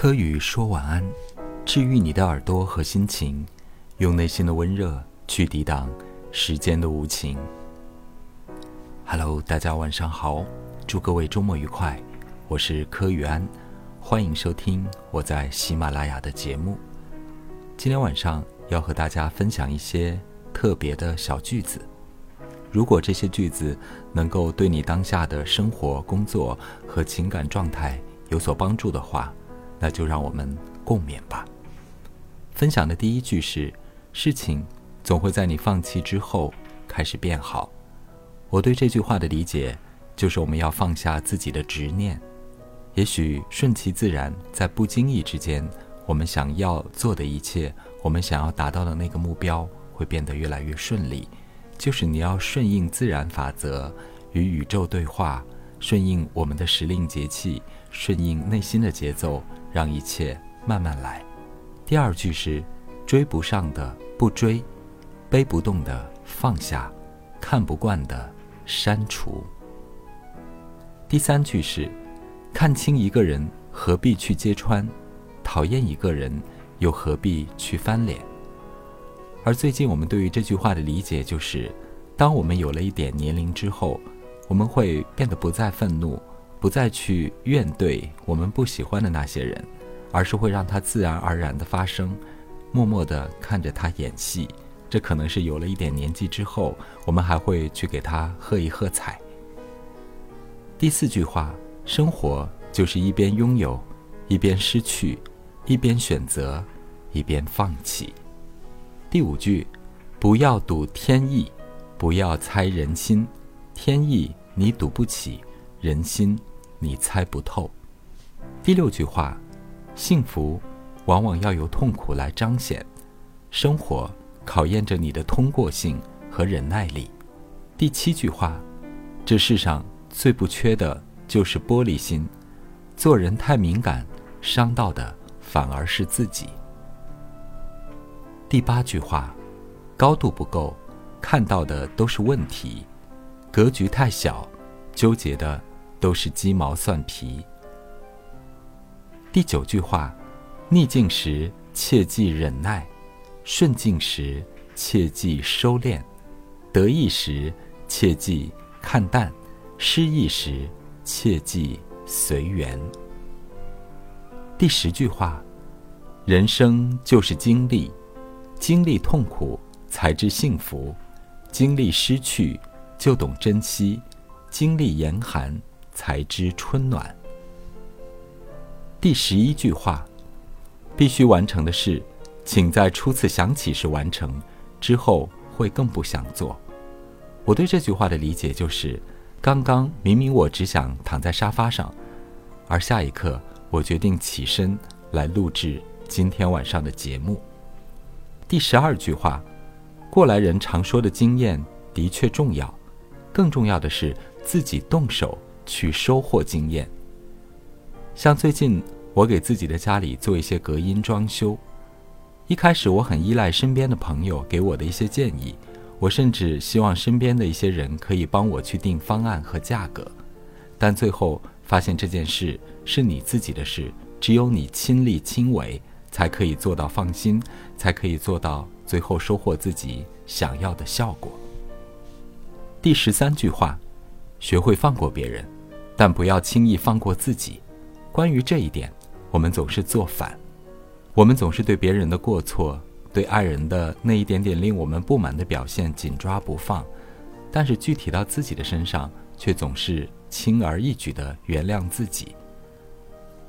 柯宇说晚安，治愈你的耳朵和心情，用内心的温热去抵挡时间的无情。Hello，大家晚上好，祝各位周末愉快，我是柯宇安，欢迎收听我在喜马拉雅的节目。今天晚上要和大家分享一些特别的小句子，如果这些句子能够对你当下的生活、工作和情感状态有所帮助的话。那就让我们共勉吧。分享的第一句是：“事情总会在你放弃之后开始变好。”我对这句话的理解就是，我们要放下自己的执念，也许顺其自然，在不经意之间，我们想要做的一切，我们想要达到的那个目标，会变得越来越顺利。就是你要顺应自然法则，与宇宙对话，顺应我们的时令节气，顺应内心的节奏。让一切慢慢来。第二句是：追不上的不追，背不动的放下，看不惯的删除。第三句是：看清一个人何必去揭穿，讨厌一个人又何必去翻脸。而最近我们对于这句话的理解就是：当我们有了一点年龄之后，我们会变得不再愤怒。不再去怨怼我们不喜欢的那些人，而是会让它自然而然的发生，默默的看着他演戏。这可能是有了一点年纪之后，我们还会去给他喝一喝彩。第四句话：生活就是一边拥有，一边失去，一边选择，一边放弃。第五句：不要赌天意，不要猜人心，天意你赌不起，人心。你猜不透。第六句话，幸福往往要由痛苦来彰显，生活考验着你的通过性和忍耐力。第七句话，这世上最不缺的就是玻璃心，做人太敏感，伤到的反而是自己。第八句话，高度不够，看到的都是问题，格局太小，纠结的。都是鸡毛蒜皮。第九句话：逆境时切忌忍耐，顺境时切忌收敛，得意时切忌看淡，失意时切忌随缘。第十句话：人生就是经历，经历痛苦才知幸福，经历失去就懂珍惜，经历严寒。才知春暖。第十一句话，必须完成的事，请在初次想起时完成，之后会更不想做。我对这句话的理解就是：刚刚明明我只想躺在沙发上，而下一刻我决定起身来录制今天晚上的节目。第十二句话，过来人常说的经验的确重要，更重要的是自己动手。去收获经验。像最近我给自己的家里做一些隔音装修，一开始我很依赖身边的朋友给我的一些建议，我甚至希望身边的一些人可以帮我去定方案和价格，但最后发现这件事是你自己的事，只有你亲力亲为才可以做到放心，才可以做到最后收获自己想要的效果。第十三句话，学会放过别人。但不要轻易放过自己。关于这一点，我们总是做反。我们总是对别人的过错、对爱人的那一点点令我们不满的表现紧抓不放，但是具体到自己的身上，却总是轻而易举地原谅自己。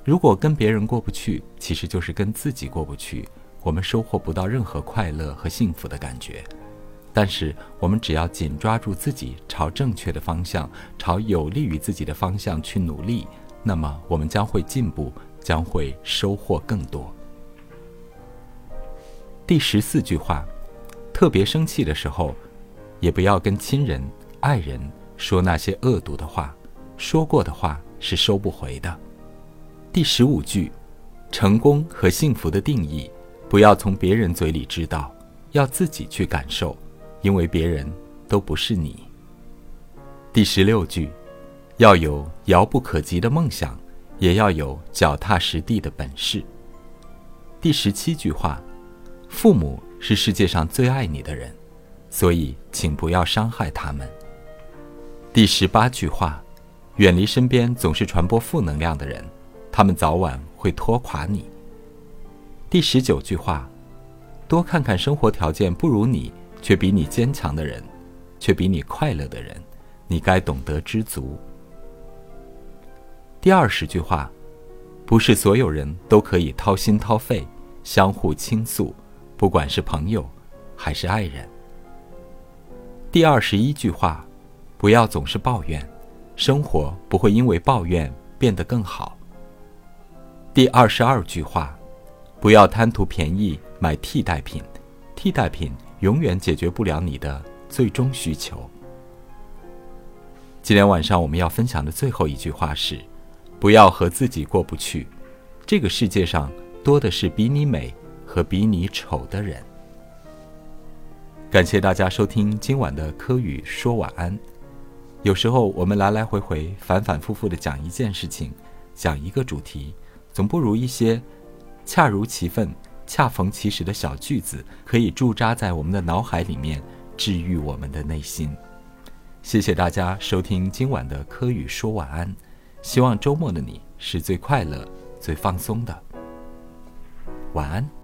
如果跟别人过不去，其实就是跟自己过不去。我们收获不到任何快乐和幸福的感觉。但是，我们只要紧抓住自己，朝正确的方向，朝有利于自己的方向去努力，那么我们将会进步，将会收获更多。第十四句话：特别生气的时候，也不要跟亲人、爱人说那些恶毒的话，说过的话是收不回的。第十五句：成功和幸福的定义，不要从别人嘴里知道，要自己去感受。因为别人都不是你。第十六句，要有遥不可及的梦想，也要有脚踏实地的本事。第十七句话：父母是世界上最爱你的人，所以请不要伤害他们。第十八句话：远离身边总是传播负能量的人，他们早晚会拖垮你。第十九句话：多看看生活条件不如你却比你坚强的人，却比你快乐的人，你该懂得知足。第二十句话：不是所有人都可以掏心掏肺，相互倾诉，不管是朋友还是爱人。第二十一句话。不要总是抱怨，生活不会因为抱怨变得更好。第二十二句话：不要贪图便宜买替代品，替代品永远解决不了你的最终需求。今天晚上我们要分享的最后一句话是：不要和自己过不去，这个世界上多的是比你美和比你丑的人。感谢大家收听今晚的科宇说晚安。有时候我们来来回回、反反复复的讲一件事情，讲一个主题，总不如一些恰如其分、恰逢其时的小句子，可以驻扎在我们的脑海里面，治愈我们的内心。谢谢大家收听今晚的科宇说晚安，希望周末的你是最快乐、最放松的。晚安。